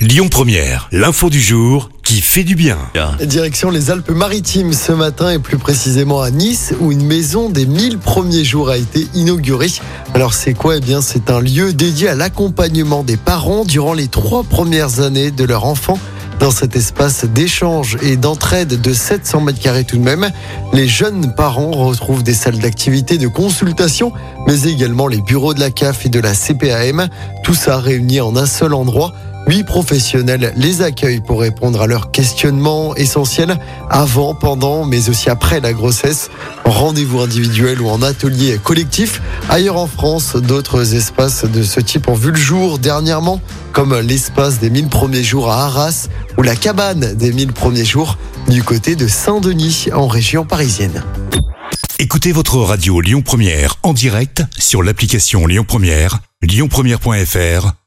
Lyon Première, l'info du jour qui fait du bien. Direction les Alpes-Maritimes ce matin et plus précisément à Nice où une maison des 1000 premiers jours a été inaugurée. Alors c'est quoi? Eh bien c'est un lieu dédié à l'accompagnement des parents durant les trois premières années de leur enfant. Dans cet espace d'échange et d'entraide de 700 mètres carrés tout de même, les jeunes parents retrouvent des salles d'activité, de consultation, mais également les bureaux de la CAF et de la CPAM. Tout ça réuni en un seul endroit. Huit professionnels les accueillent pour répondre à leurs questionnements essentiels avant, pendant, mais aussi après la grossesse. En rendez-vous individuel ou en atelier collectif. Ailleurs en France, d'autres espaces de ce type ont vu le jour dernièrement, comme l'espace des 1000 premiers jours à Arras ou la cabane des 1000 premiers jours du côté de Saint-Denis en région parisienne. Écoutez votre radio Lyon Première en direct sur l'application Lyon Première, lyonpremière.fr